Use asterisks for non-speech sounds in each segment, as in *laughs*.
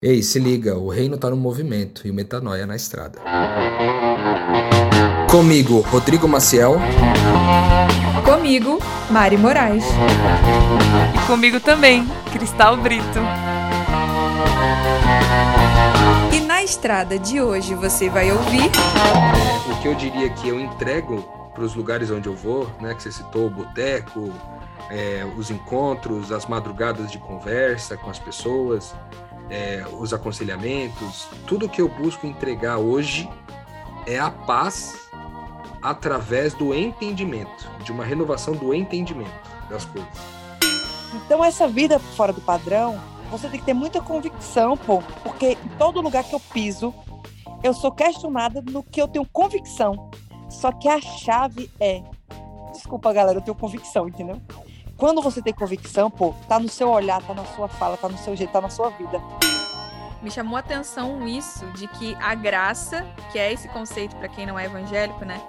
Ei, se liga, o reino tá no movimento e o metanoia na estrada. Comigo, Rodrigo Maciel. Comigo, Mari Moraes. E comigo também, Cristal Brito. E na estrada de hoje você vai ouvir. É, o que eu diria que eu entrego para os lugares onde eu vou, né? Que você citou, o boteco, é, os encontros, as madrugadas de conversa com as pessoas é, os aconselhamentos, tudo que eu busco entregar hoje é a paz através do entendimento, de uma renovação do entendimento das coisas. Então essa vida fora do padrão, você tem que ter muita convicção, pô, porque em todo lugar que eu piso, eu sou questionada no que eu tenho convicção. Só que a chave é, desculpa galera, eu tenho convicção, entendeu? Quando você tem convicção, pô, tá no seu olhar, tá na sua fala, tá no seu jeito, tá na sua vida. Me chamou a atenção isso de que a graça, que é esse conceito para quem não é evangélico, né?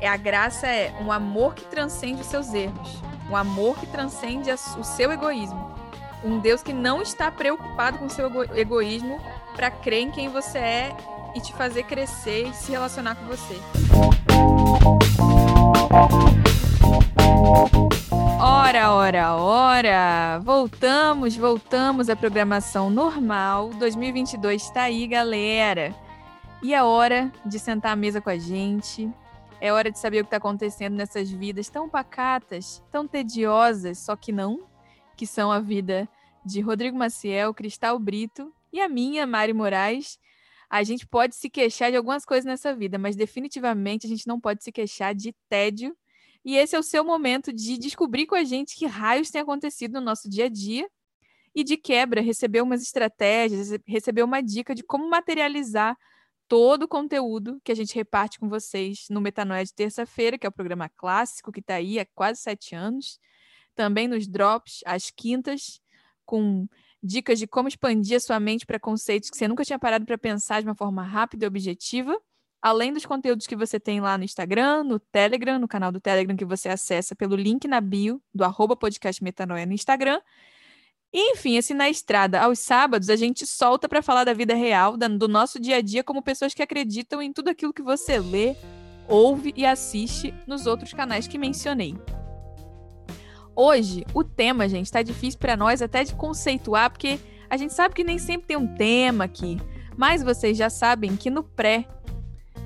É a graça é um amor que transcende os seus erros, um amor que transcende o seu egoísmo. Um Deus que não está preocupado com o seu egoísmo para crer em quem você é e te fazer crescer e se relacionar com você. Ora, ora, ora! Voltamos, voltamos à programação normal. 2022 está aí, galera. E é hora de sentar à mesa com a gente. É hora de saber o que está acontecendo nessas vidas tão pacatas, tão tediosas, só que não, que são a vida de Rodrigo Maciel, Cristal Brito e a minha, Mari Moraes. A gente pode se queixar de algumas coisas nessa vida, mas definitivamente a gente não pode se queixar de tédio e esse é o seu momento de descobrir com a gente que raios tem acontecido no nosso dia a dia e de quebra receber umas estratégias, receber uma dica de como materializar todo o conteúdo que a gente reparte com vocês no Metanoia de terça-feira, que é o programa clássico que está aí há quase sete anos. Também nos drops, às quintas, com dicas de como expandir a sua mente para conceitos que você nunca tinha parado para pensar de uma forma rápida e objetiva além dos conteúdos que você tem lá no Instagram, no Telegram, no canal do Telegram que você acessa pelo link na bio do arroba podcast Metanoia no Instagram. E, enfim, assim, na estrada, aos sábados, a gente solta para falar da vida real, do nosso dia a dia, como pessoas que acreditam em tudo aquilo que você lê, ouve e assiste nos outros canais que mencionei. Hoje, o tema, gente, está difícil para nós até de conceituar, porque a gente sabe que nem sempre tem um tema aqui. Mas vocês já sabem que no pré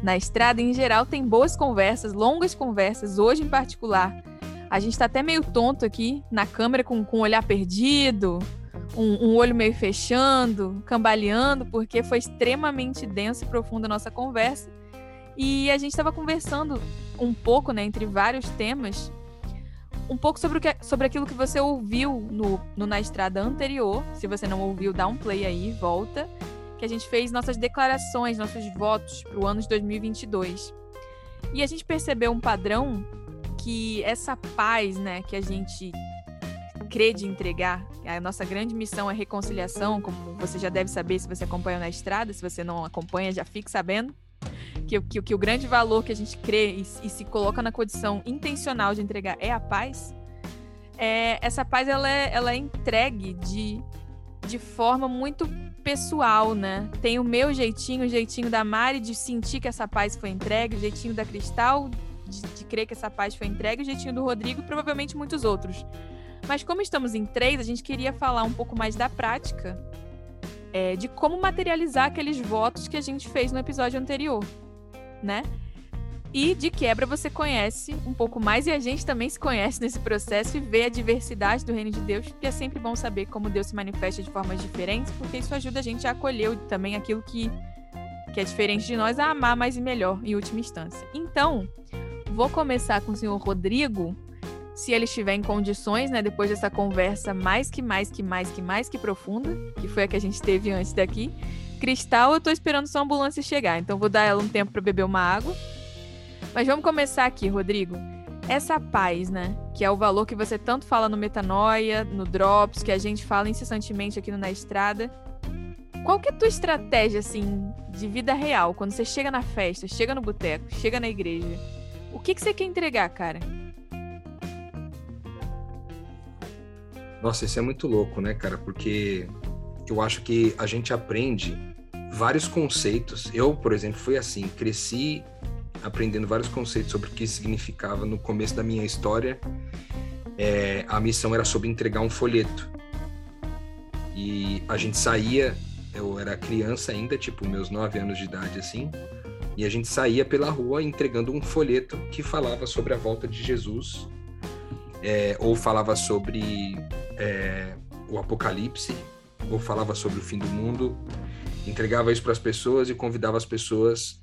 na estrada, em geral, tem boas conversas, longas conversas, hoje em particular. A gente está até meio tonto aqui na câmera, com, com o olhar perdido, um, um olho meio fechando, cambaleando, porque foi extremamente densa e profunda a nossa conversa. E a gente estava conversando um pouco, né, entre vários temas, um pouco sobre, o que, sobre aquilo que você ouviu no, no Na Estrada anterior. Se você não ouviu, dá um play aí, volta que a gente fez nossas declarações, nossos votos para o ano de 2022. E a gente percebeu um padrão que essa paz, né, que a gente crê de entregar, a nossa grande missão é reconciliação, como você já deve saber se você acompanha na estrada, se você não acompanha, já fique sabendo. Que, que, que o grande valor que a gente crê e, e se coloca na condição intencional de entregar é a paz. É, essa paz ela é, ela é entregue de, de forma muito pessoal, né? Tem o meu jeitinho, o jeitinho da Mari de sentir que essa paz foi entregue, o jeitinho da Cristal de, de crer que essa paz foi entregue, o jeitinho do Rodrigo e provavelmente muitos outros. Mas como estamos em três, a gente queria falar um pouco mais da prática, é, de como materializar aqueles votos que a gente fez no episódio anterior, né? E de quebra você conhece um pouco mais e a gente também se conhece nesse processo e vê a diversidade do reino de Deus, porque é sempre bom saber como Deus se manifesta de formas diferentes, porque isso ajuda a gente a acolher também aquilo que, que é diferente de nós, a amar mais e melhor em última instância. Então, vou começar com o senhor Rodrigo, se ele estiver em condições, né, depois dessa conversa mais que mais que mais que mais que profunda, que foi a que a gente teve antes daqui. Cristal, eu tô esperando sua ambulância chegar, então vou dar ela um tempo para beber uma água mas vamos começar aqui, Rodrigo. Essa paz, né? Que é o valor que você tanto fala no Metanoia, no Drops, que a gente fala incessantemente aqui no Na Estrada. Qual que é a tua estratégia, assim, de vida real? Quando você chega na festa, chega no boteco, chega na igreja. O que, que você quer entregar, cara? Nossa, isso é muito louco, né, cara? Porque eu acho que a gente aprende vários conceitos. Eu, por exemplo, fui assim, cresci aprendendo vários conceitos sobre o que significava no começo da minha história. É, a missão era sobre entregar um folheto. E a gente saía, eu era criança ainda, tipo meus nove anos de idade assim, e a gente saía pela rua entregando um folheto que falava sobre a volta de Jesus, é, ou falava sobre é, o Apocalipse, ou falava sobre o fim do mundo. Entregava isso para as pessoas e convidava as pessoas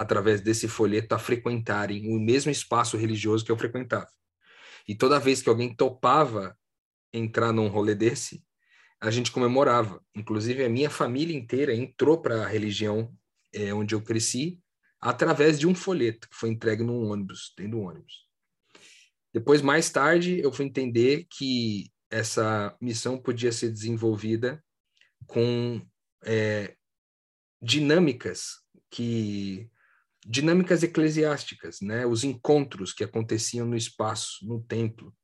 através desse folheto a frequentarem o mesmo espaço religioso que eu frequentava. E toda vez que alguém topava entrar num rolê desse, a gente comemorava. Inclusive, a minha família inteira entrou para a religião é, onde eu cresci através de um folheto que foi entregue num ônibus, dentro do ônibus. Depois, mais tarde, eu fui entender que essa missão podia ser desenvolvida com é, dinâmicas que dinâmicas eclesiásticas, né? Os encontros que aconteciam no espaço, no templo.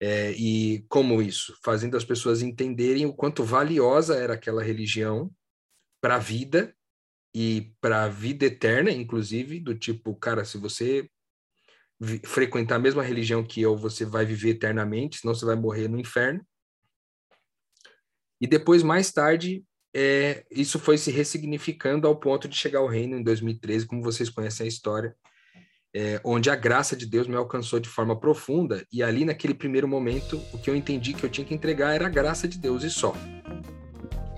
É, e como isso? Fazendo as pessoas entenderem o quanto valiosa era aquela religião para a vida e para a vida eterna, inclusive, do tipo, cara, se você frequentar a mesma religião que eu, você vai viver eternamente, senão você vai morrer no inferno. E depois, mais tarde, é, isso foi se ressignificando ao ponto de chegar ao reino em 2013, como vocês conhecem a história, é, onde a graça de Deus me alcançou de forma profunda. E ali, naquele primeiro momento, o que eu entendi que eu tinha que entregar era a graça de Deus e só.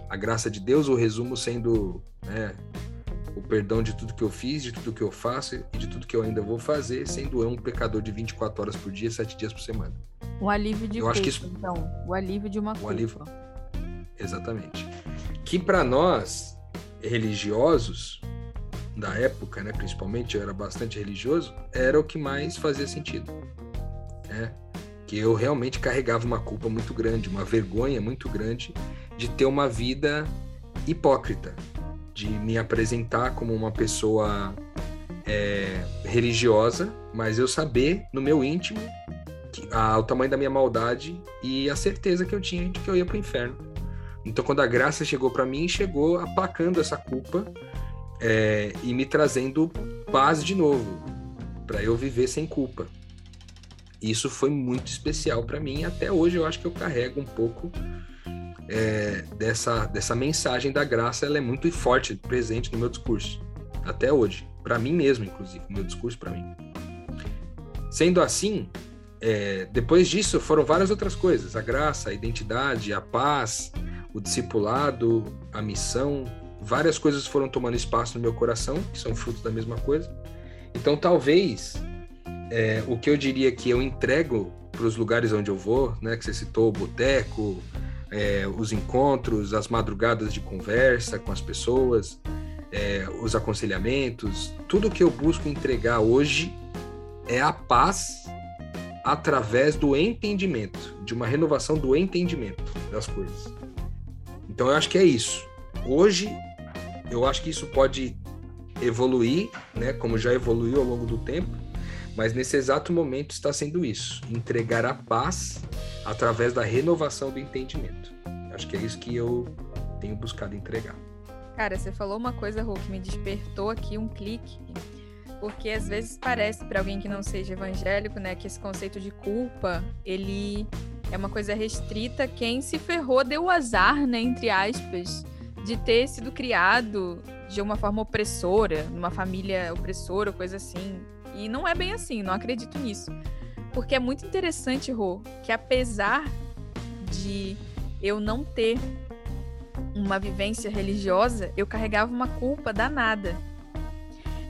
A graça de Deus, o resumo sendo né, o perdão de tudo que eu fiz, de tudo que eu faço e de tudo que eu ainda vou fazer, sendo eu um pecador de 24 horas por dia, 7 dias por semana. Um alívio de eu culpa, acho que isso... então. O alívio de uma o culpa. Alívio... Exatamente. Que para nós, religiosos, da época, né, principalmente, eu era bastante religioso, era o que mais fazia sentido. Né? Que eu realmente carregava uma culpa muito grande, uma vergonha muito grande de ter uma vida hipócrita, de me apresentar como uma pessoa é, religiosa, mas eu saber no meu íntimo que, a, o tamanho da minha maldade e a certeza que eu tinha de que eu ia para o inferno. Então, quando a graça chegou para mim, chegou aplacando essa culpa é, e me trazendo paz de novo, para eu viver sem culpa. Isso foi muito especial para mim. Até hoje eu acho que eu carrego um pouco é, dessa, dessa mensagem da graça, ela é muito forte, presente no meu discurso, até hoje, para mim mesmo, inclusive, meu discurso para mim. Sendo assim, é, depois disso foram várias outras coisas: a graça, a identidade, a paz, o discipulado, a missão, várias coisas foram tomando espaço no meu coração, que são frutos da mesma coisa. Então, talvez é, o que eu diria que eu entrego para os lugares onde eu vou, né, que você citou, o boteco, é, os encontros, as madrugadas de conversa com as pessoas, é, os aconselhamentos, tudo que eu busco entregar hoje é a paz através do entendimento, de uma renovação do entendimento das coisas. Então eu acho que é isso. Hoje eu acho que isso pode evoluir, né, como já evoluiu ao longo do tempo, mas nesse exato momento está sendo isso, entregar a paz através da renovação do entendimento. Acho que é isso que eu tenho buscado entregar. Cara, você falou uma coisa, que me despertou aqui um clique, porque às vezes parece para alguém que não seja evangélico, né, que esse conceito de culpa, ele é uma coisa restrita. Quem se ferrou deu o azar, né, entre aspas, de ter sido criado de uma forma opressora, numa família opressora, coisa assim. E não é bem assim, não acredito nisso. Porque é muito interessante, Rô, que apesar de eu não ter uma vivência religiosa, eu carregava uma culpa danada.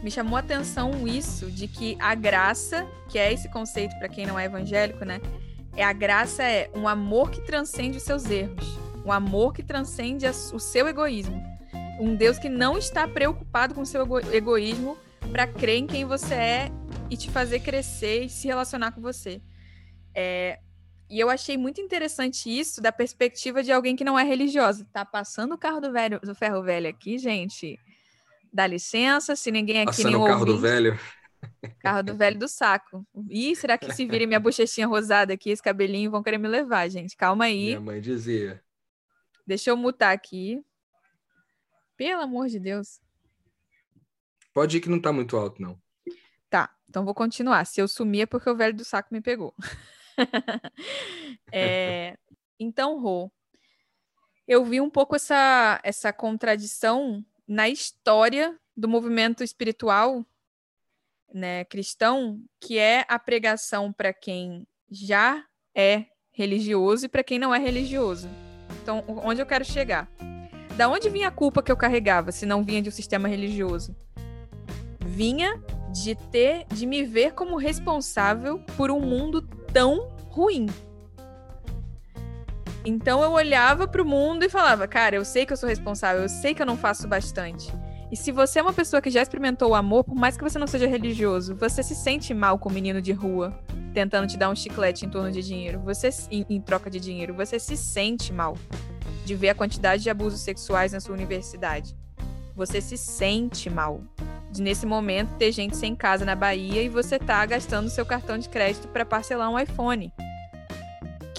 Me chamou a atenção isso de que a graça, que é esse conceito para quem não é evangélico, né? É a graça é um amor que transcende os seus erros, um amor que transcende o seu egoísmo. Um Deus que não está preocupado com o seu egoísmo para crer em quem você é e te fazer crescer e se relacionar com você. É, e eu achei muito interessante isso da perspectiva de alguém que não é religiosa. Tá passando o carro do, velho, do ferro velho aqui, gente. Dá licença, se ninguém aqui Passando nem o carro ouvinte, do velho. Carro do velho do saco. Ih, será que se virem minha bochechinha rosada aqui, esse cabelinho, vão querer me levar, gente? Calma aí. Minha mãe dizia. Deixa eu mutar aqui. Pelo amor de Deus. Pode ir que não tá muito alto, não. Tá, então vou continuar. Se eu sumir é porque o velho do saco me pegou. *laughs* é, então, Rô, eu vi um pouco essa, essa contradição na história do movimento espiritual né, cristão, que é a pregação para quem já é religioso e para quem não é religioso. Então, onde eu quero chegar? Da onde vinha a culpa que eu carregava, se não vinha de um sistema religioso? Vinha de ter, de me ver como responsável por um mundo tão ruim. Então eu olhava para o mundo e falava, cara, eu sei que eu sou responsável, eu sei que eu não faço bastante. E se você é uma pessoa que já experimentou o amor, por mais que você não seja religioso, você se sente mal com o menino de rua tentando te dar um chiclete em torno de dinheiro, você em, em troca de dinheiro, você se sente mal de ver a quantidade de abusos sexuais na sua universidade. Você se sente mal de nesse momento ter gente sem casa na Bahia e você tá gastando seu cartão de crédito para parcelar um iPhone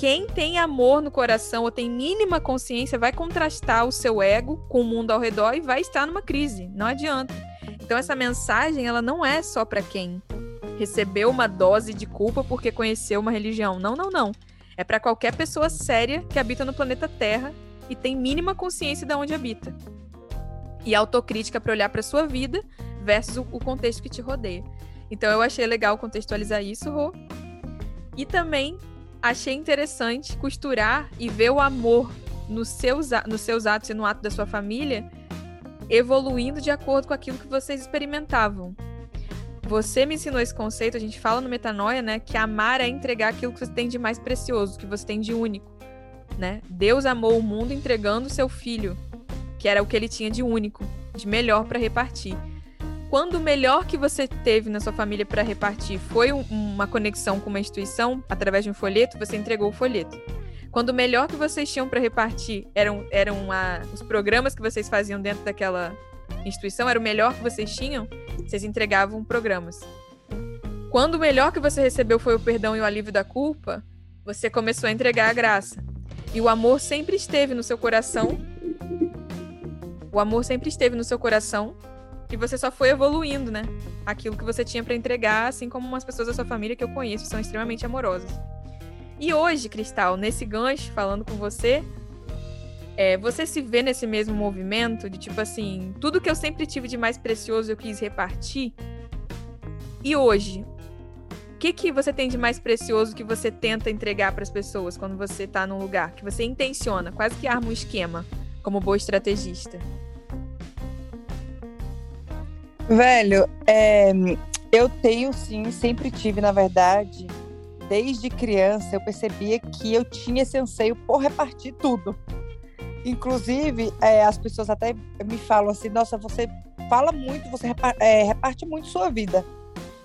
quem tem amor no coração ou tem mínima consciência vai contrastar o seu ego com o mundo ao redor e vai estar numa crise. Não adianta. Então essa mensagem ela não é só para quem recebeu uma dose de culpa porque conheceu uma religião. Não, não, não. É para qualquer pessoa séria que habita no planeta Terra e tem mínima consciência de onde habita. E autocrítica para olhar para sua vida versus o contexto que te rodeia. Então eu achei legal contextualizar isso, Rô. E também achei interessante costurar e ver o amor nos seus, nos seus atos e no ato da sua família evoluindo de acordo com aquilo que vocês experimentavam. Você me ensinou esse conceito, a gente fala no Metanoia, né, que amar é entregar aquilo que você tem de mais precioso, que você tem de único, né? Deus amou o mundo entregando o seu filho, que era o que ele tinha de único, de melhor para repartir quando o melhor que você teve na sua família para repartir foi um, uma conexão com uma instituição através de um folheto, você entregou o folheto. Quando o melhor que vocês tinham para repartir eram, eram a, os programas que vocês faziam dentro daquela instituição, era o melhor que vocês tinham, vocês entregavam programas. Quando o melhor que você recebeu foi o perdão e o alívio da culpa, você começou a entregar a graça. E o amor sempre esteve no seu coração. O amor sempre esteve no seu coração e você só foi evoluindo, né? Aquilo que você tinha para entregar, assim como umas pessoas da sua família que eu conheço são extremamente amorosas. E hoje, Cristal, nesse gancho, falando com você, é, você se vê nesse mesmo movimento de tipo assim, tudo que eu sempre tive de mais precioso eu quis repartir. E hoje, o que, que você tem de mais precioso que você tenta entregar para as pessoas quando você está num lugar que você intenciona, quase que arma um esquema, como boa estrategista? Velho, é, eu tenho sim, sempre tive, na verdade, desde criança, eu percebia que eu tinha esse anseio por repartir tudo. Inclusive, é, as pessoas até me falam assim: nossa, você fala muito, você reparte, é, reparte muito sua vida.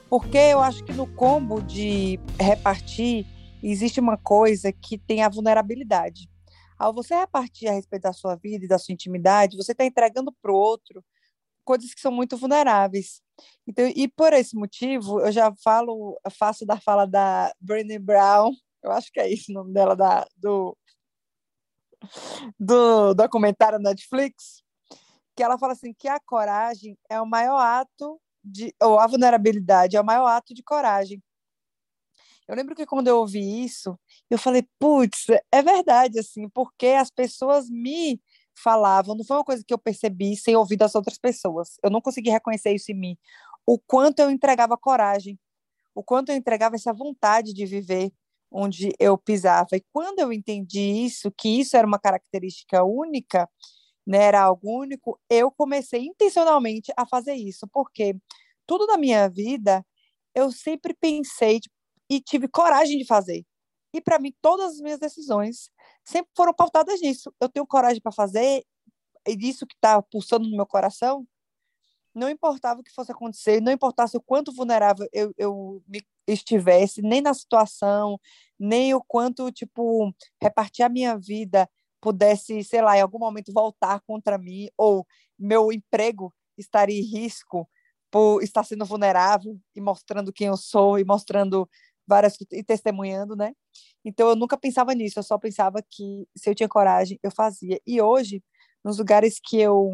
Porque eu acho que no combo de repartir, existe uma coisa que tem a vulnerabilidade. Ao você repartir a respeito da sua vida e da sua intimidade, você está entregando para o outro coisas que são muito vulneráveis. Então, e por esse motivo, eu já falo, faço da fala da Brené Brown, eu acho que é isso o nome dela, da, do, do documentário Netflix, que ela fala assim que a coragem é o maior ato de, ou a vulnerabilidade é o maior ato de coragem. Eu lembro que quando eu ouvi isso, eu falei, putz, é verdade, assim, porque as pessoas me falavam, não foi uma coisa que eu percebi sem ouvir das outras pessoas. Eu não consegui reconhecer isso em mim. O quanto eu entregava coragem, o quanto eu entregava essa vontade de viver onde eu pisava. E quando eu entendi isso, que isso era uma característica única, né, era algo único, eu comecei intencionalmente a fazer isso, porque tudo na minha vida eu sempre pensei e tive coragem de fazer. E para mim, todas as minhas decisões sempre foram pautadas nisso. Eu tenho coragem para fazer, e disso que está pulsando no meu coração, não importava o que fosse acontecer, não importasse o quanto vulnerável eu, eu estivesse, nem na situação, nem o quanto, tipo, repartir a minha vida pudesse, sei lá, em algum momento voltar contra mim, ou meu emprego estaria em risco por estar sendo vulnerável e mostrando quem eu sou e mostrando várias e testemunhando, né? Então eu nunca pensava nisso, eu só pensava que se eu tinha coragem, eu fazia. E hoje, nos lugares que eu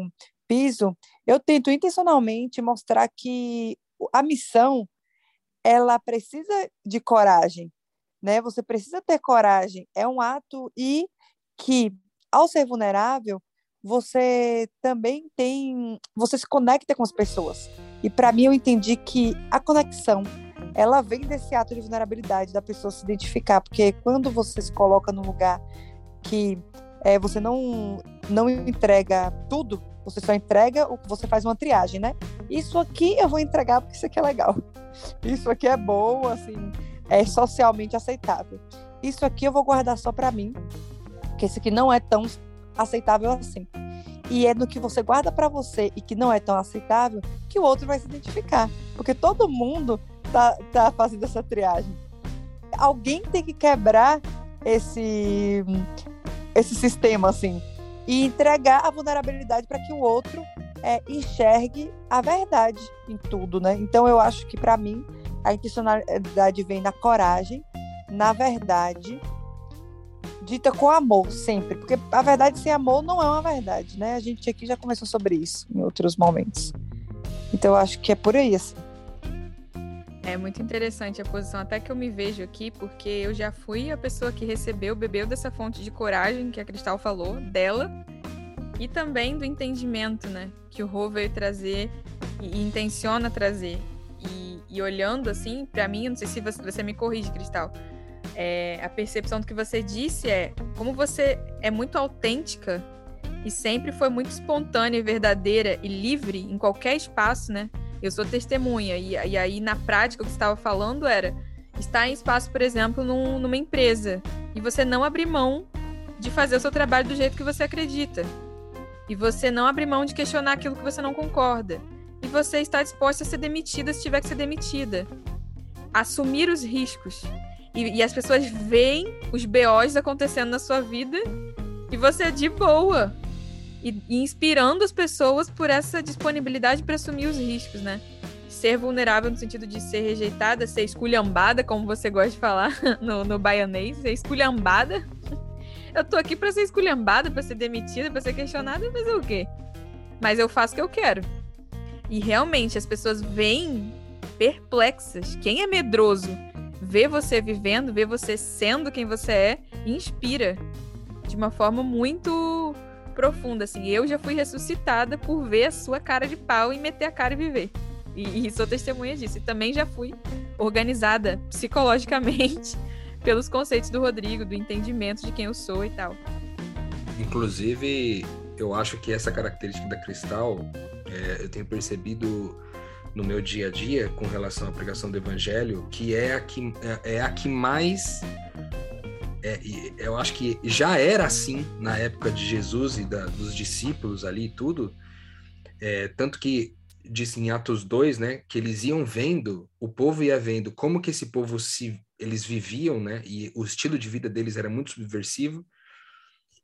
piso, eu tento intencionalmente mostrar que a missão ela precisa de coragem, né? Você precisa ter coragem, é um ato e que ao ser vulnerável, você também tem, você se conecta com as pessoas. E para mim eu entendi que a conexão ela vem desse ato de vulnerabilidade da pessoa se identificar, porque quando você se coloca num lugar que é, você não não entrega tudo, você só entrega o que você faz uma triagem, né? Isso aqui eu vou entregar porque isso aqui é legal. *laughs* Isso aqui é bom, assim, é socialmente aceitável. Isso aqui eu vou guardar só para mim, porque isso aqui não é tão aceitável assim. E é no que você guarda para você e que não é tão aceitável que o outro vai se identificar, porque todo mundo tá, tá fazendo essa triagem. Alguém tem que quebrar esse esse sistema assim e entregar a vulnerabilidade para que o outro é, enxergue a verdade em tudo, né? Então eu acho que para mim a intencionalidade vem na coragem, na verdade, dita com amor sempre, porque a verdade sem amor não é uma verdade, né? A gente aqui já conversou sobre isso em outros momentos. Então eu acho que é por aí assim. É muito interessante a posição, até que eu me vejo aqui, porque eu já fui a pessoa que recebeu, bebeu dessa fonte de coragem que a Cristal falou, dela, e também do entendimento, né, que o Rô veio trazer e, intenciona trazer. E, e olhando assim, para mim, não sei se você, você me corrige, Cristal, é, a percepção do que você disse é como você é muito autêntica e sempre foi muito espontânea, verdadeira e livre em qualquer espaço, né? Eu sou testemunha. E, e aí, na prática, o que você estava falando era estar em espaço, por exemplo, num, numa empresa. E você não abrir mão de fazer o seu trabalho do jeito que você acredita. E você não abrir mão de questionar aquilo que você não concorda. E você está disposta a ser demitida se tiver que ser demitida. Assumir os riscos. E, e as pessoas veem os BOs acontecendo na sua vida e você é de boa e, inspirando as pessoas por essa disponibilidade para assumir os riscos, né? Ser vulnerável no sentido de ser rejeitada, ser esculhambada, como você gosta de falar *laughs* no, no baianês, ser esculhambada. *laughs* Eu tô aqui para ser esculhambada, para ser demitida, para ser questionada, mas o quê? Mas eu faço o que eu quero. E realmente as pessoas vêm perplexas. Quem é medroso vê você vivendo, vê você sendo quem você é, inspira de uma forma muito profunda, assim. Eu já fui ressuscitada por ver a sua cara de pau e meter a cara e viver. E, e sou testemunha disso. E também já fui organizada psicologicamente *laughs* pelos conceitos do Rodrigo, do entendimento de quem eu sou e tal. Inclusive, eu acho que essa característica da Cristal, é, eu tenho percebido no meu dia a dia com relação à pregação do evangelho, que é a que, é, é a que mais é, eu acho que já era assim na época de Jesus e da, dos discípulos ali e tudo, é, tanto que diz em Atos 2, né, que eles iam vendo, o povo ia vendo como que esse povo se eles viviam, né, e o estilo de vida deles era muito subversivo,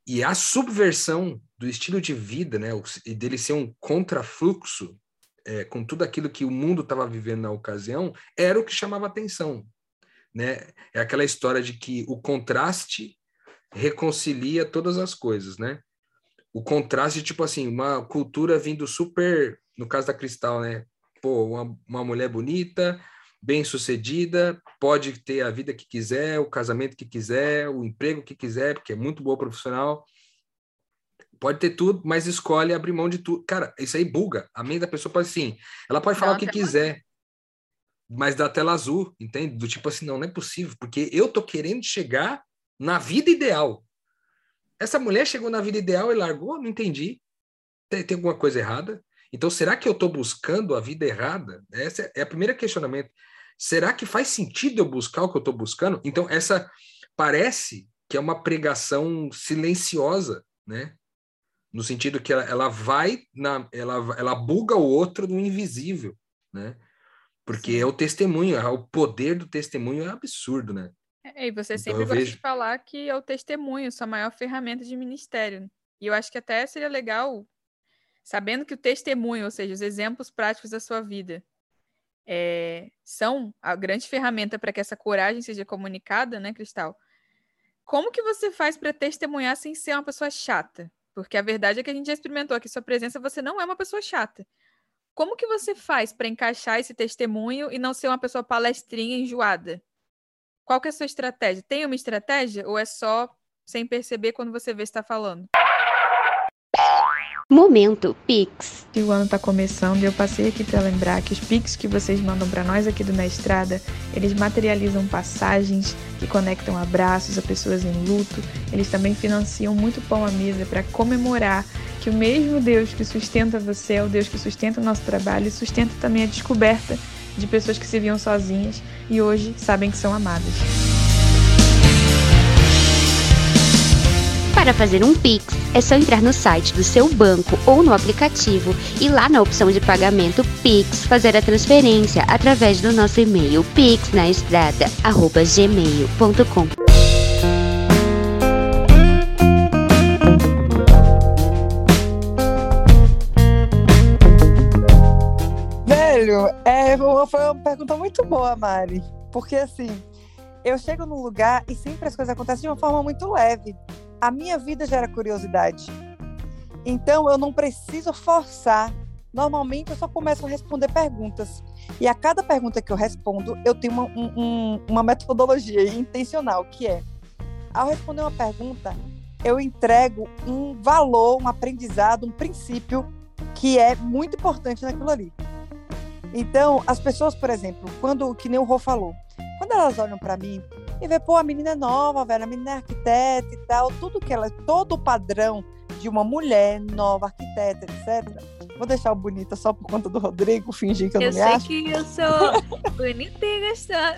e a subversão do estilo de vida, né, e dele ser um contrafluxo é, com tudo aquilo que o mundo estava vivendo na ocasião, era o que chamava atenção né? É aquela história de que o contraste reconcilia todas as coisas, né? O contraste, tipo assim, uma cultura vindo super, no caso da Cristal, né? Pô, uma, uma mulher bonita, bem sucedida, pode ter a vida que quiser, o casamento que quiser, o emprego que quiser, porque é muito boa profissional. Pode ter tudo, mas escolhe abrir mão de tudo. Cara, isso aí buga. A mente da pessoa pode assim, ela pode falar o que quiser, mas da tela azul, entende? Do tipo assim, não, não é possível, porque eu tô querendo chegar na vida ideal. Essa mulher chegou na vida ideal e largou? Não entendi. Tem, tem alguma coisa errada? Então, será que eu estou buscando a vida errada? Essa é o primeiro questionamento. Será que faz sentido eu buscar o que eu estou buscando? Então, essa parece que é uma pregação silenciosa, né? No sentido que ela, ela vai na, ela, ela buga o outro no invisível, né? Porque é o testemunho, é o poder do testemunho é absurdo, né? É, e você então, sempre gosta vejo... de falar que é o testemunho, sua maior ferramenta de ministério. E eu acho que até seria legal, sabendo que o testemunho, ou seja, os exemplos práticos da sua vida, é, são a grande ferramenta para que essa coragem seja comunicada, né, Cristal? Como que você faz para testemunhar sem ser uma pessoa chata? Porque a verdade é que a gente já experimentou aqui sua presença, você não é uma pessoa chata. Como que você faz para encaixar esse testemunho e não ser uma pessoa palestrinha enjoada? Qual que é a sua estratégia? Tem uma estratégia ou é só sem perceber quando você vê está falando? Momento Pix. o ano está começando e eu passei aqui para lembrar que os Pix que vocês mandam para nós aqui do Na Estrada, eles materializam passagens que conectam abraços a pessoas em luto. Eles também financiam muito pão à mesa para comemorar que o mesmo Deus que sustenta você é o Deus que sustenta o nosso trabalho e sustenta também a descoberta de pessoas que se viam sozinhas e hoje sabem que são amadas. Para fazer um Pix, é só entrar no site do seu banco ou no aplicativo e lá na opção de pagamento Pix fazer a transferência através do nosso e-mail pixnaestrada@gmail.com. Velho, é, foi uma pergunta muito boa, Mari. Porque assim, eu chego num lugar e sempre as coisas acontecem de uma forma muito leve a minha vida gera curiosidade. Então eu não preciso forçar. Normalmente eu só começo a responder perguntas. E a cada pergunta que eu respondo, eu tenho uma, um, uma metodologia intencional, que é, ao responder uma pergunta, eu entrego um valor, um aprendizado, um princípio que é muito importante naquilo ali. Então, as pessoas, por exemplo, quando, que nem o Rô falou, quando elas olham para mim e vê, pô, a menina é nova, velho, a menina é arquiteta e tal, tudo que ela, todo o padrão de uma mulher nova, arquiteta, etc. Vou deixar o bonita só por conta do Rodrigo, fingir que eu, eu não me acho. Eu sei que eu sou bonita e gostosa.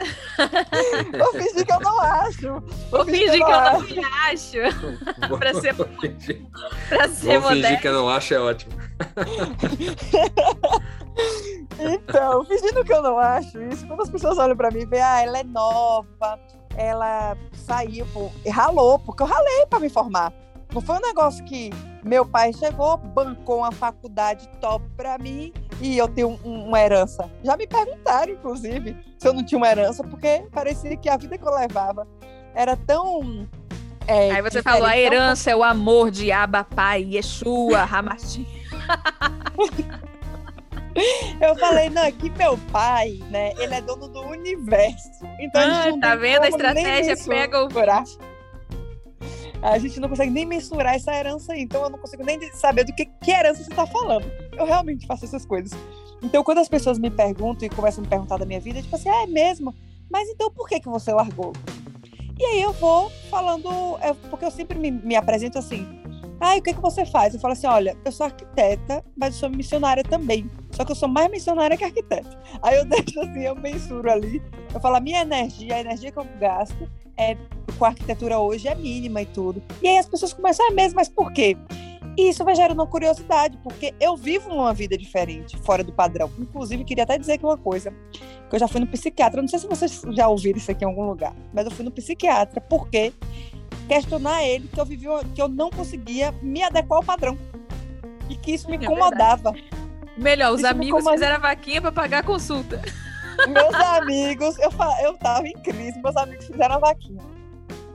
Vou fingir que eu não acho. Vou, Vou fingir, que eu não, que eu não me acho. pra ser, Vou fingir, pra ser Vou fingir que eu não acho é ótimo. *laughs* então, fingindo que eu não acho isso, quando as pessoas olham pra mim e veem, ah, ela é nova, ela saiu, pô, ralou, porque eu ralei para me formar. Não foi um negócio que meu pai chegou, bancou uma faculdade top para mim e eu tenho um, uma herança. Já me perguntaram, inclusive, se eu não tinha uma herança, porque parecia que a vida que eu levava era tão. É, Aí você falou: a herança tão... é o amor de Abba Pai, Yeshua, Hamashi. *laughs* *laughs* Eu falei, não, é que meu pai, né, ele é dono do universo. Então ah, a gente não tá vendo? A estratégia pega o. A gente não consegue nem mensurar essa herança aí. Então eu não consigo nem saber do que, que herança você tá falando. Eu realmente faço essas coisas. Então quando as pessoas me perguntam e começam a me perguntar da minha vida, tipo assim, ah, é mesmo? Mas então por que, que você largou? E aí eu vou falando, é, porque eu sempre me, me apresento assim, ah, o que, que você faz? Eu falo assim: olha, eu sou arquiteta, mas sou missionária também. Só que eu sou mais missionária que arquiteta. Aí eu *laughs* deixo assim, eu mensuro ali. Eu falo: a minha energia, a energia que eu gasto é, com a arquitetura hoje é mínima e tudo. E aí as pessoas começam, ah, é mesmo, mas por quê? E isso vai gerando uma curiosidade, porque eu vivo uma vida diferente, fora do padrão. Inclusive, queria até dizer aqui uma coisa, que eu já fui no psiquiatra. Não sei se vocês já ouviram isso aqui em algum lugar, mas eu fui no psiquiatra porque questionar ele que eu vivi que eu não conseguia me adequar ao padrão e que isso me é incomodava. Melhor, os isso amigos fizeram a vaquinha para pagar a consulta. Meus amigos, eu, eu tava em crise, meus amigos fizeram a vaquinha.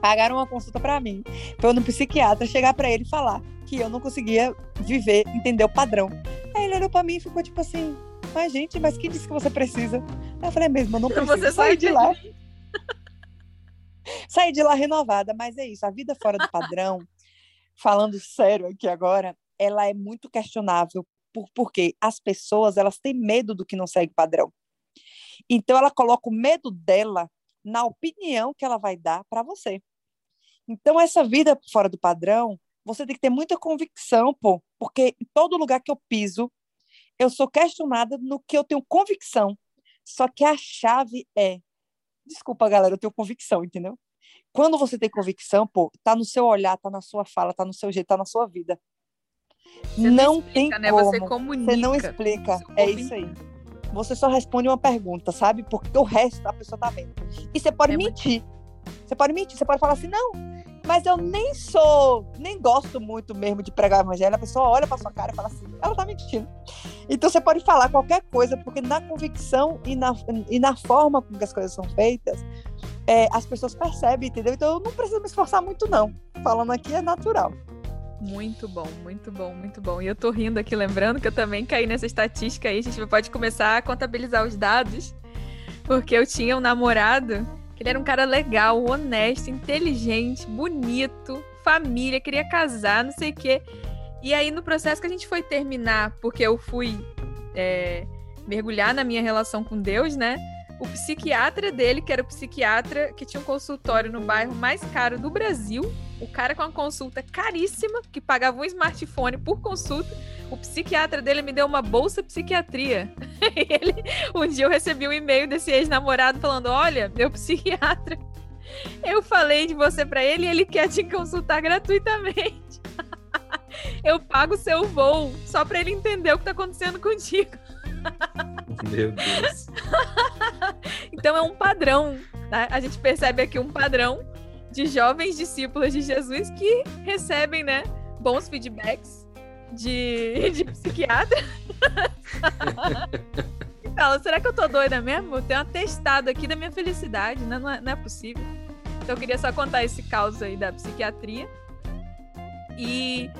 Pagaram uma consulta para mim. Foi no psiquiatra chegar para ele e falar que eu não conseguia viver, entender o padrão. Aí ele olhou para mim e ficou tipo assim: Mas, gente, mas quem disse que você precisa? Aí eu falei: Mesmo, eu não preciso. Você sair de lá. Sair de lá renovada. Mas é isso, a vida fora do padrão, falando sério aqui agora, ela é muito questionável, por, porque as pessoas elas têm medo do que não segue padrão. Então ela coloca o medo dela na opinião que ela vai dar para você. Então essa vida fora do padrão, você tem que ter muita convicção, pô, porque em todo lugar que eu piso, eu sou questionada no que eu tenho convicção. Só que a chave é Desculpa, galera, eu tenho convicção, entendeu? Quando você tem convicção, pô, tá no seu olhar, tá na sua fala, tá no seu jeito, tá na sua vida. Você não, não explica, tem né? como. Você comunica. Você não explica. É isso aí. Você só responde uma pergunta, sabe? Porque o resto a pessoa tá vendo. E você pode é mentir. Muito... Você pode mentir, você pode falar assim, não, mas eu nem sou, nem gosto muito mesmo de pregar o evangelho. A pessoa olha pra sua cara e fala assim, ela tá mentindo. Então você pode falar qualquer coisa, porque na convicção e na, e na forma como as coisas são feitas, é, as pessoas percebem, entendeu? Então eu não preciso me esforçar muito, não. Falando aqui é natural. Muito bom, muito bom, muito bom. E eu tô rindo aqui, lembrando que eu também caí nessa estatística aí. A gente pode começar a contabilizar os dados. Porque eu tinha um namorado ele era um cara legal, honesto, inteligente, bonito, família, queria casar, não sei o quê. E aí, no processo que a gente foi terminar, porque eu fui é, mergulhar na minha relação com Deus, né? O psiquiatra dele, que era o psiquiatra que tinha um consultório no bairro mais caro do Brasil, o cara com uma consulta caríssima, que pagava um smartphone por consulta, o psiquiatra dele me deu uma bolsa psiquiatria. *laughs* ele, um dia eu recebi um e-mail desse ex-namorado falando: Olha, meu *laughs* psiquiatra, eu falei de você para ele e ele quer te consultar gratuitamente. *laughs* eu pago o seu voo só para ele entender o que tá acontecendo contigo. Meu Deus. então é um padrão. Né? A gente percebe aqui um padrão de jovens discípulos de Jesus que recebem, né, bons feedbacks de, *laughs* de psiquiatra. e fala, será que eu tô doida mesmo? Tenho um atestado aqui da minha felicidade, né? não, é, não é possível. Então eu queria só contar esse caos aí da psiquiatria. E,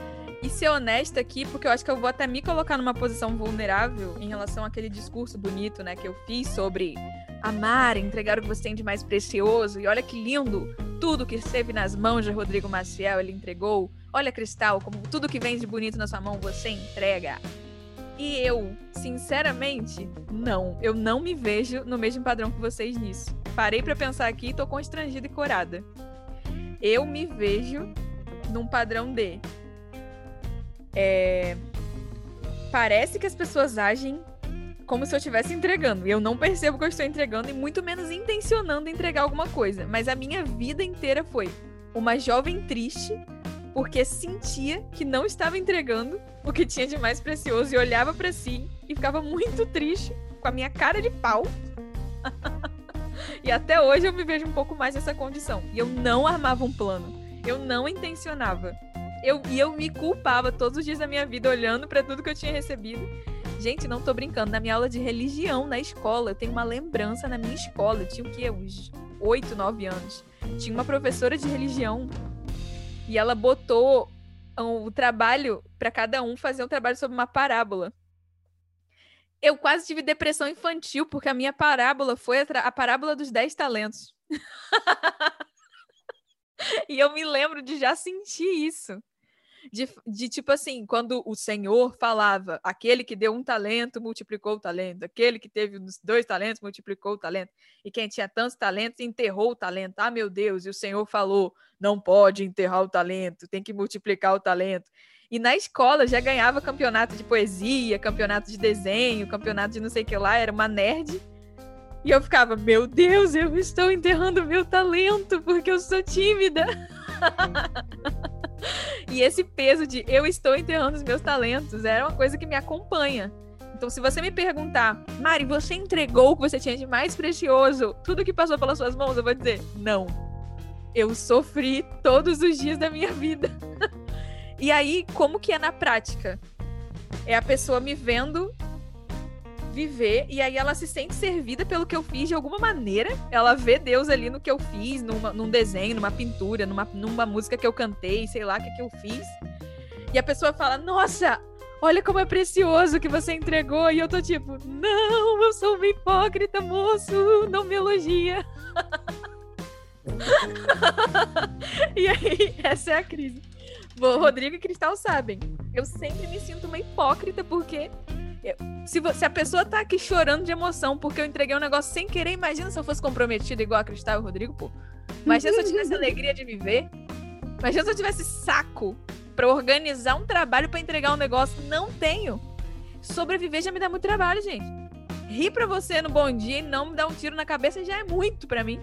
e ser honesta aqui, porque eu acho que eu vou até me colocar numa posição vulnerável em relação àquele discurso bonito, né, que eu fiz sobre amar, entregar o que você tem de mais precioso. E olha que lindo tudo que esteve nas mãos de Rodrigo Maciel, ele entregou. Olha, Cristal, como tudo que vem de bonito na sua mão, você entrega. E eu, sinceramente, não. Eu não me vejo no mesmo padrão que vocês nisso. Parei para pensar aqui e tô constrangida e corada. Eu me vejo num padrão de. É, parece que as pessoas agem como se eu estivesse entregando. E eu não percebo que eu estou entregando, e muito menos intencionando entregar alguma coisa. Mas a minha vida inteira foi uma jovem triste, porque sentia que não estava entregando o que tinha de mais precioso e olhava para si e ficava muito triste com a minha cara de pau. *laughs* e até hoje eu me vejo um pouco mais nessa condição. E eu não armava um plano. Eu não intencionava. Eu, e eu me culpava todos os dias da minha vida olhando para tudo que eu tinha recebido Gente, não tô brincando. Na minha aula de religião na escola, eu tenho uma lembrança na minha escola. Eu tinha o quê? Uns 8, 9 anos. Tinha uma professora de religião e ela botou o trabalho para cada um fazer um trabalho sobre uma parábola. Eu quase tive depressão infantil porque a minha parábola foi a, a parábola dos 10 talentos. *laughs* e eu me lembro de já sentir isso de, de tipo assim, quando o Senhor falava, aquele que deu um talento multiplicou o talento, aquele que teve dois talentos multiplicou o talento, e quem tinha tantos talentos enterrou o talento. Ah, meu Deus, e o Senhor falou: não pode enterrar o talento, tem que multiplicar o talento. E na escola já ganhava campeonato de poesia, campeonato de desenho, campeonato de não sei o que lá, era uma nerd. E eu ficava, meu Deus, eu estou enterrando meu talento porque eu sou tímida. *laughs* e esse peso de eu estou enterrando os meus talentos era uma coisa que me acompanha. Então, se você me perguntar, Mari, você entregou o que você tinha de mais precioso, tudo que passou pelas suas mãos, eu vou dizer, não. Eu sofri todos os dias da minha vida. *laughs* e aí, como que é na prática? É a pessoa me vendo viver e aí ela se sente servida pelo que eu fiz de alguma maneira. Ela vê Deus ali no que eu fiz, numa, num desenho, numa pintura, numa, numa música que eu cantei, sei lá o que, que eu fiz. E a pessoa fala: Nossa, olha como é precioso que você entregou. E eu tô tipo: Não, eu sou uma hipócrita, moço, não me elogia. *laughs* e aí, essa é a crise. Bom, Rodrigo e Cristal sabem. Eu sempre me sinto uma hipócrita porque se, se a pessoa tá aqui chorando de emoção porque eu entreguei um negócio sem querer, imagina se eu fosse comprometida igual a Cristal e o Rodrigo, pô. Imagina se eu tivesse *laughs* alegria de viver. Imagina se eu tivesse saco para organizar um trabalho para entregar um negócio. Não tenho. Sobreviver já me dá muito trabalho, gente. Rir pra você no bom dia e não me dar um tiro na cabeça já é muito para mim.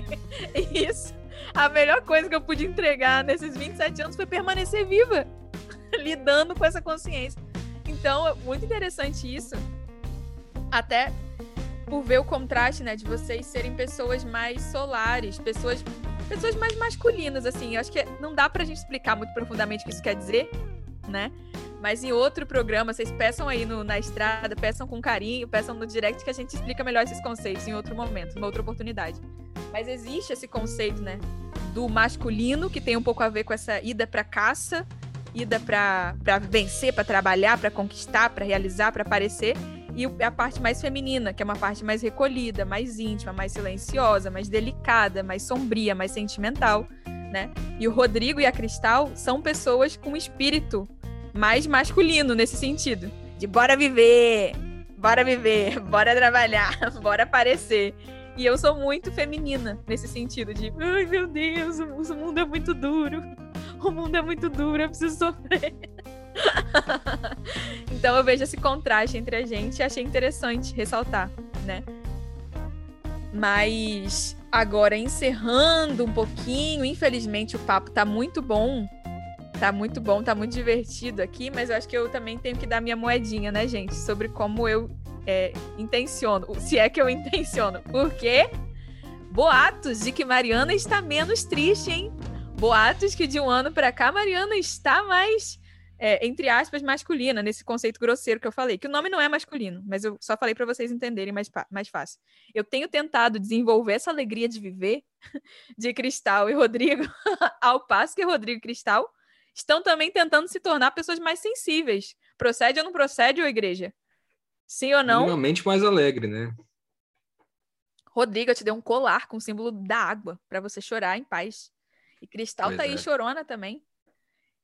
*laughs* Isso. A melhor coisa que eu pude entregar nesses 27 anos foi permanecer viva, *laughs* lidando com essa consciência. Então, é muito interessante isso. Até por ver o contraste, né, de vocês serem pessoas mais solares, pessoas pessoas mais masculinas assim. Eu acho que não dá pra gente explicar muito profundamente o que isso quer dizer, né? Mas em outro programa, vocês peçam aí no, na estrada, peçam com carinho, peçam no direct que a gente explica melhor esses conceitos em outro momento, em outra oportunidade. Mas existe esse conceito, né? Do masculino, que tem um pouco a ver com essa ida para caça, ida para vencer, para trabalhar, para conquistar, para realizar, para aparecer. E a parte mais feminina, que é uma parte mais recolhida, mais íntima, mais silenciosa, mais delicada, mais sombria, mais sentimental, né? E o Rodrigo e a Cristal são pessoas com espírito mais masculino nesse sentido. De bora viver, bora viver, *laughs* bora trabalhar, *laughs* bora aparecer. E eu sou muito feminina nesse sentido de, ai meu Deus, o mundo é muito duro. O mundo é muito duro, eu preciso sofrer. *laughs* então eu vejo esse contraste entre a gente e achei interessante ressaltar, né? Mas agora encerrando um pouquinho, infelizmente o papo tá muito bom. Tá muito bom, tá muito divertido aqui, mas eu acho que eu também tenho que dar minha moedinha, né, gente? Sobre como eu é, intenciono, se é que eu *laughs* intenciono. Porque boatos de que Mariana está menos triste, hein? Boatos que de um ano para cá Mariana está mais, é, entre aspas, masculina, nesse conceito grosseiro que eu falei. Que o nome não é masculino, mas eu só falei para vocês entenderem mais, mais fácil. Eu tenho tentado desenvolver essa alegria de viver *laughs* de Cristal e Rodrigo, *laughs* ao passo que Rodrigo e Cristal estão também tentando se tornar pessoas mais sensíveis. Procede ou não procede, ou igreja? Sim ou não? Minimamente mais alegre, né? Rodrigo, eu te dei um colar com o símbolo da água para você chorar em paz. E Cristal pois tá aí é. chorona também.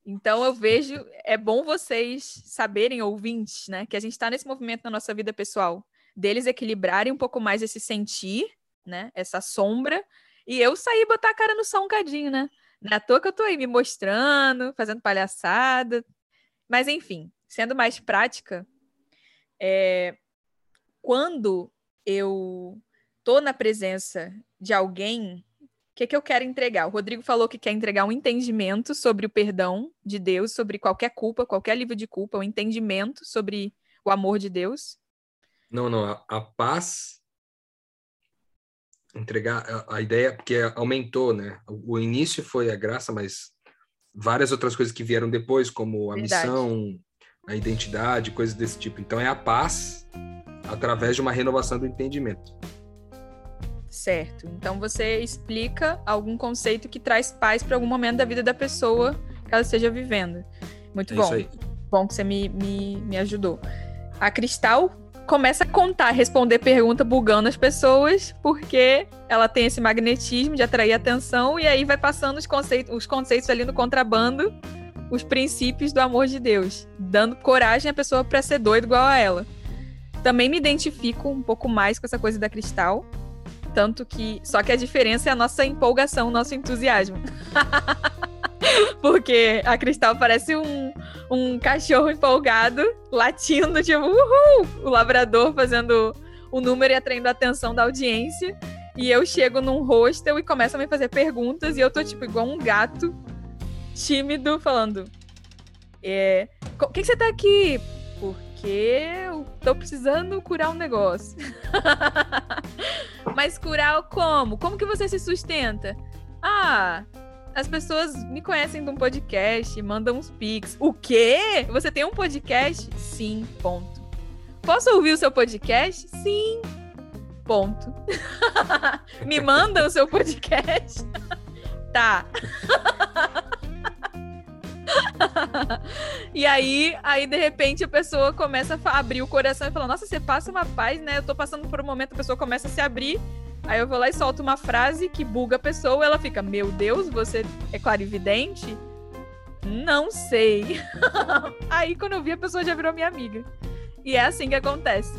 Então eu vejo, é bom vocês saberem, ouvintes, né, que a gente está nesse movimento na nossa vida pessoal, deles equilibrarem um pouco mais esse sentir, né, essa sombra, e eu sair botar a cara no som um cadinho, né? É à toa que eu tô aí me mostrando, fazendo palhaçada. Mas, enfim, sendo mais prática, é... quando eu tô na presença de alguém, que, que eu quero entregar? O Rodrigo falou que quer entregar um entendimento sobre o perdão de Deus, sobre qualquer culpa, qualquer livro de culpa, um entendimento sobre o amor de Deus. Não, não, a, a paz entregar a, a, ideia, porque aumentou, né? O, início foi a graça, mas várias outras coisas que vieram depois, como a Verdade. missão, a identidade, coisas desse tipo. Então é a paz através de uma renovação do entendimento. Certo. Então você explica algum conceito que traz paz para algum momento da vida da pessoa que ela esteja vivendo. Muito é bom. Bom que você me, me, me ajudou. A Cristal começa a contar, responder pergunta bugando as pessoas, porque ela tem esse magnetismo de atrair atenção, e aí vai passando os conceitos, os conceitos ali no contrabando, os princípios do amor de Deus, dando coragem à pessoa para ser doido igual a ela. Também me identifico um pouco mais com essa coisa da cristal, tanto que. Só que a diferença é a nossa empolgação, o nosso entusiasmo. *laughs* Porque a Cristal parece um, um cachorro empolgado, latindo, tipo, uhul! O labrador fazendo o número e atraindo a atenção da audiência. E eu chego num hostel e começam a me fazer perguntas, e eu tô, tipo, igual um gato tímido, falando. É. O que, que você tá aqui? Porque eu tô precisando curar um negócio. *laughs* Mas curar como? Como que você se sustenta? Ah, as pessoas me conhecem de um podcast, mandam uns pics. O quê? Você tem um podcast? Sim, ponto. Posso ouvir o seu podcast? Sim, ponto. *laughs* me manda o seu podcast? *laughs* tá. *laughs* *laughs* e aí, aí de repente a pessoa começa a abrir o coração e fala: Nossa, você passa uma paz, né? Eu tô passando por um momento, a pessoa começa a se abrir Aí eu vou lá e solto uma frase que buga a pessoa, ela fica: Meu Deus, você é clarividente? Não sei. *laughs* Aí quando eu vi, a pessoa já virou minha amiga. E é assim que acontece.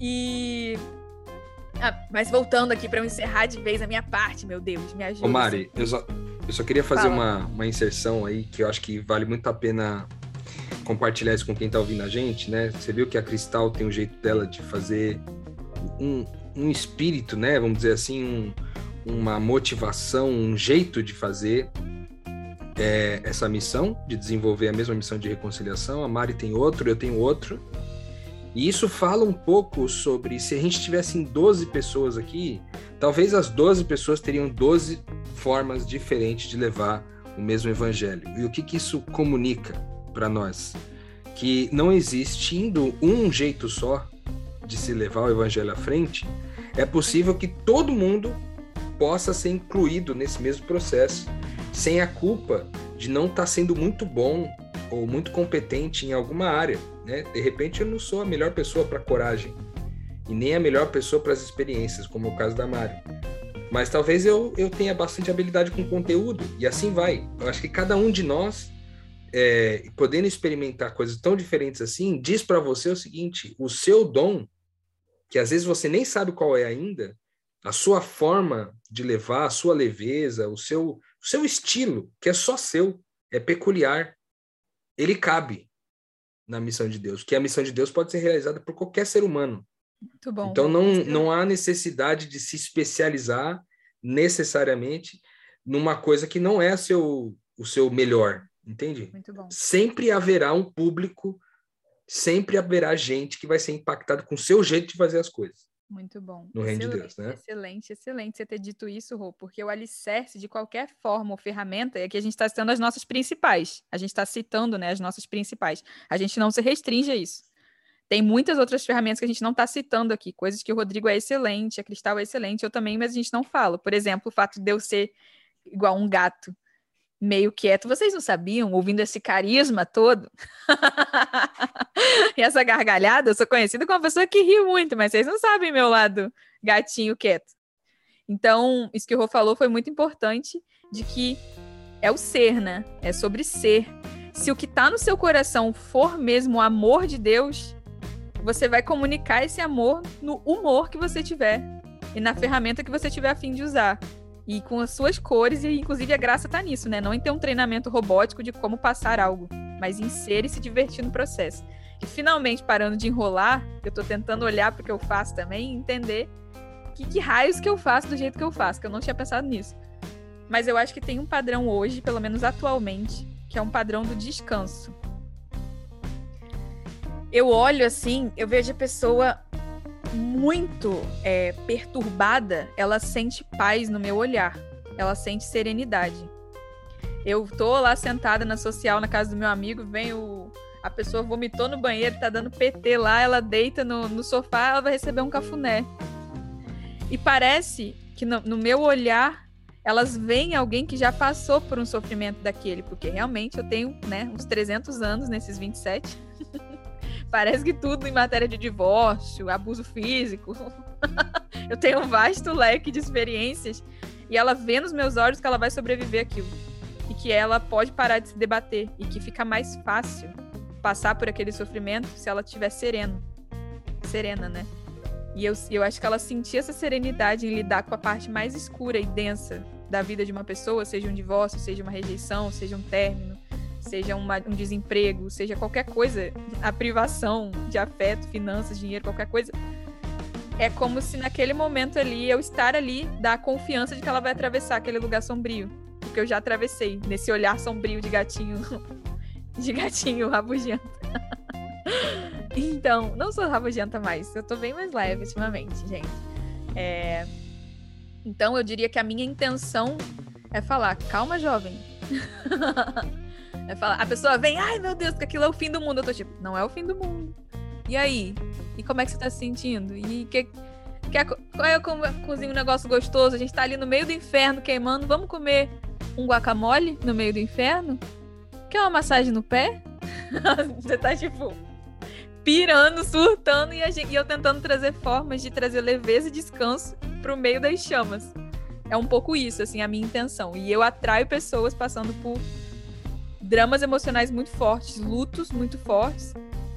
E. Ah, mas voltando aqui para eu encerrar de vez a minha parte, meu Deus, me ajuda. Ô Mari, eu só, eu só queria fazer uma, uma inserção aí que eu acho que vale muito a pena compartilhar isso com quem tá ouvindo a gente, né? Você viu que a Cristal tem um jeito dela de fazer um, um espírito, né? Vamos dizer assim, um, uma motivação, um jeito de fazer é, essa missão, de desenvolver a mesma missão de reconciliação. A Mari tem outro, eu tenho outro. E isso fala um pouco sobre se a gente tivesse em 12 pessoas aqui, talvez as 12 pessoas teriam 12 formas diferentes de levar o mesmo evangelho. E o que, que isso comunica para nós? que não existindo um jeito só de se levar o evangelho à frente, é possível que todo mundo possa ser incluído nesse mesmo processo, sem a culpa de não estar tá sendo muito bom ou muito competente em alguma área. Né? De repente eu não sou a melhor pessoa para coragem e nem a melhor pessoa para as experiências, como é o caso da Mari. Mas talvez eu, eu tenha bastante habilidade com conteúdo e assim vai. Eu acho que cada um de nós, é, podendo experimentar coisas tão diferentes assim, diz para você o seguinte: o seu dom, que às vezes você nem sabe qual é ainda, a sua forma de levar, a sua leveza, o seu, o seu estilo, que é só seu, é peculiar, ele cabe na missão de Deus, que a missão de Deus pode ser realizada por qualquer ser humano. Muito bom. Então não, não há necessidade de se especializar necessariamente numa coisa que não é seu, o seu melhor, entende? Muito bom. Sempre haverá um público, sempre haverá gente que vai ser impactado com o seu jeito de fazer as coisas. Muito bom. No reino de Deus, né? Excelente, excelente você ter dito isso, Rô, porque o alicerce, de qualquer forma ou ferramenta, é que a gente está citando as nossas principais. A gente está citando né, as nossas principais. A gente não se restringe a isso. Tem muitas outras ferramentas que a gente não está citando aqui, coisas que o Rodrigo é excelente, a Cristal é excelente, eu também, mas a gente não fala. Por exemplo, o fato de eu ser igual um gato meio quieto. Vocês não sabiam, ouvindo esse carisma todo? *laughs* e essa gargalhada, eu sou conhecida como uma pessoa que ri muito, mas vocês não sabem meu lado gatinho quieto. Então, isso que o Rô falou foi muito importante, de que é o ser, né? É sobre ser. Se o que está no seu coração for mesmo o amor de Deus, você vai comunicar esse amor no humor que você tiver e na ferramenta que você tiver a fim de usar e com as suas cores, e inclusive a graça tá nisso, né? Não em ter um treinamento robótico de como passar algo, mas em ser e se divertir no processo. E finalmente, parando de enrolar, eu tô tentando olhar o que eu faço também e entender que, que raios que eu faço do jeito que eu faço, que eu não tinha pensado nisso. Mas eu acho que tem um padrão hoje, pelo menos atualmente, que é um padrão do descanso. Eu olho assim, eu vejo a pessoa muito é, perturbada, ela sente paz no meu olhar. Ela sente serenidade. Eu tô lá sentada na social, na casa do meu amigo, vem o. A pessoa vomitou no banheiro, tá dando PT lá, ela deita no, no sofá, ela vai receber um cafuné. E parece que no, no meu olhar elas veem alguém que já passou por um sofrimento daquele, porque realmente eu tenho, né, uns 300 anos nesses 27. Parece que tudo em matéria de divórcio, abuso físico. *laughs* eu tenho um vasto leque de experiências e ela vê nos meus olhos que ela vai sobreviver aquilo. E que ela pode parar de se debater e que fica mais fácil passar por aquele sofrimento se ela estiver serena. Serena, né? E eu, eu acho que ela sentia essa serenidade em lidar com a parte mais escura e densa da vida de uma pessoa, seja um divórcio, seja uma rejeição, seja um término, seja uma, um desemprego, seja qualquer coisa, a privação de afeto, finanças, dinheiro, qualquer coisa. É como se naquele momento ali, eu estar ali, dá a confiança de que ela vai atravessar aquele lugar sombrio. Porque eu já atravessei, nesse olhar sombrio de gatinho. *laughs* de gatinho rabugento. *laughs* então, não sou rabugenta mais. Eu tô bem mais leve ultimamente, gente. É... Então, eu diria que a minha intenção é falar: calma, jovem. *laughs* É falar, a pessoa vem, ai meu Deus, que aquilo é o fim do mundo. Eu tô tipo, não é o fim do mundo. E aí? E como é que você tá se sentindo? E que, quer, qual é eu cozinho um negócio gostoso? A gente tá ali no meio do inferno queimando. Vamos comer um guacamole no meio do inferno? Quer uma massagem no pé? *laughs* você tá tipo pirando, surtando e, gente, e, eu tentando trazer formas de trazer leveza e descanso pro meio das chamas. É um pouco isso, assim, a minha intenção. E eu atraio pessoas passando por dramas emocionais muito fortes, lutos muito fortes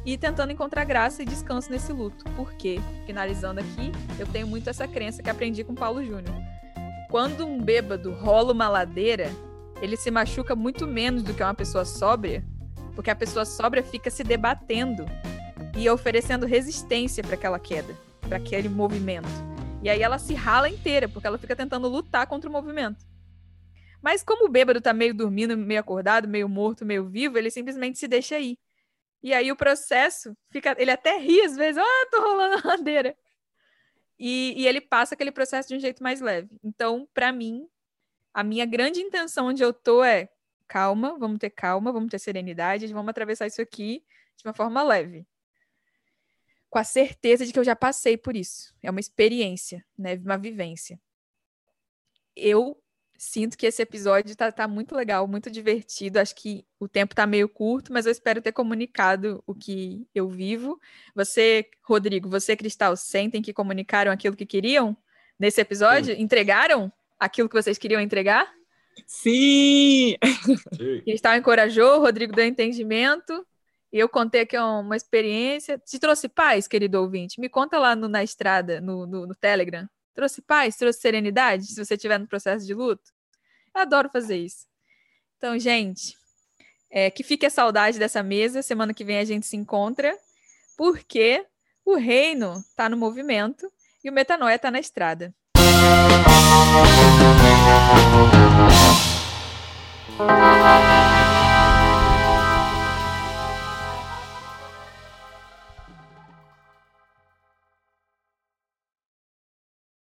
e tentando encontrar graça e descanso nesse luto. Porque, finalizando aqui, eu tenho muito essa crença que aprendi com Paulo Júnior. Quando um bêbado rola uma ladeira, ele se machuca muito menos do que uma pessoa sóbria, porque a pessoa sóbria fica se debatendo e oferecendo resistência para aquela queda, para aquele movimento. E aí ela se rala inteira, porque ela fica tentando lutar contra o movimento. Mas como o bêbado tá meio dormindo, meio acordado, meio morto, meio vivo, ele simplesmente se deixa ir. E aí o processo fica. Ele até ri às vezes, ah, tô rolando a ladeira. E, e ele passa aquele processo de um jeito mais leve. Então, para mim, a minha grande intenção onde eu tô é calma, vamos ter calma, vamos ter serenidade, vamos atravessar isso aqui de uma forma leve. Com a certeza de que eu já passei por isso. É uma experiência, né? Uma vivência. Eu sinto que esse episódio tá, tá muito legal, muito divertido. Acho que o tempo tá meio curto, mas eu espero ter comunicado o que eu vivo. Você, Rodrigo, você, Cristal, sentem que comunicaram aquilo que queriam nesse episódio? Sim. Entregaram aquilo que vocês queriam entregar? Sim! Cristal encorajou, Rodrigo deu entendimento. Eu contei aqui uma experiência. Te trouxe paz, querido ouvinte? Me conta lá no, na estrada, no, no, no Telegram. Trouxe paz, trouxe serenidade, se você estiver no processo de luto. Eu adoro fazer isso. Então, gente, é, que fique a saudade dessa mesa. Semana que vem a gente se encontra, porque o reino está no movimento e o metanoia está na estrada. Música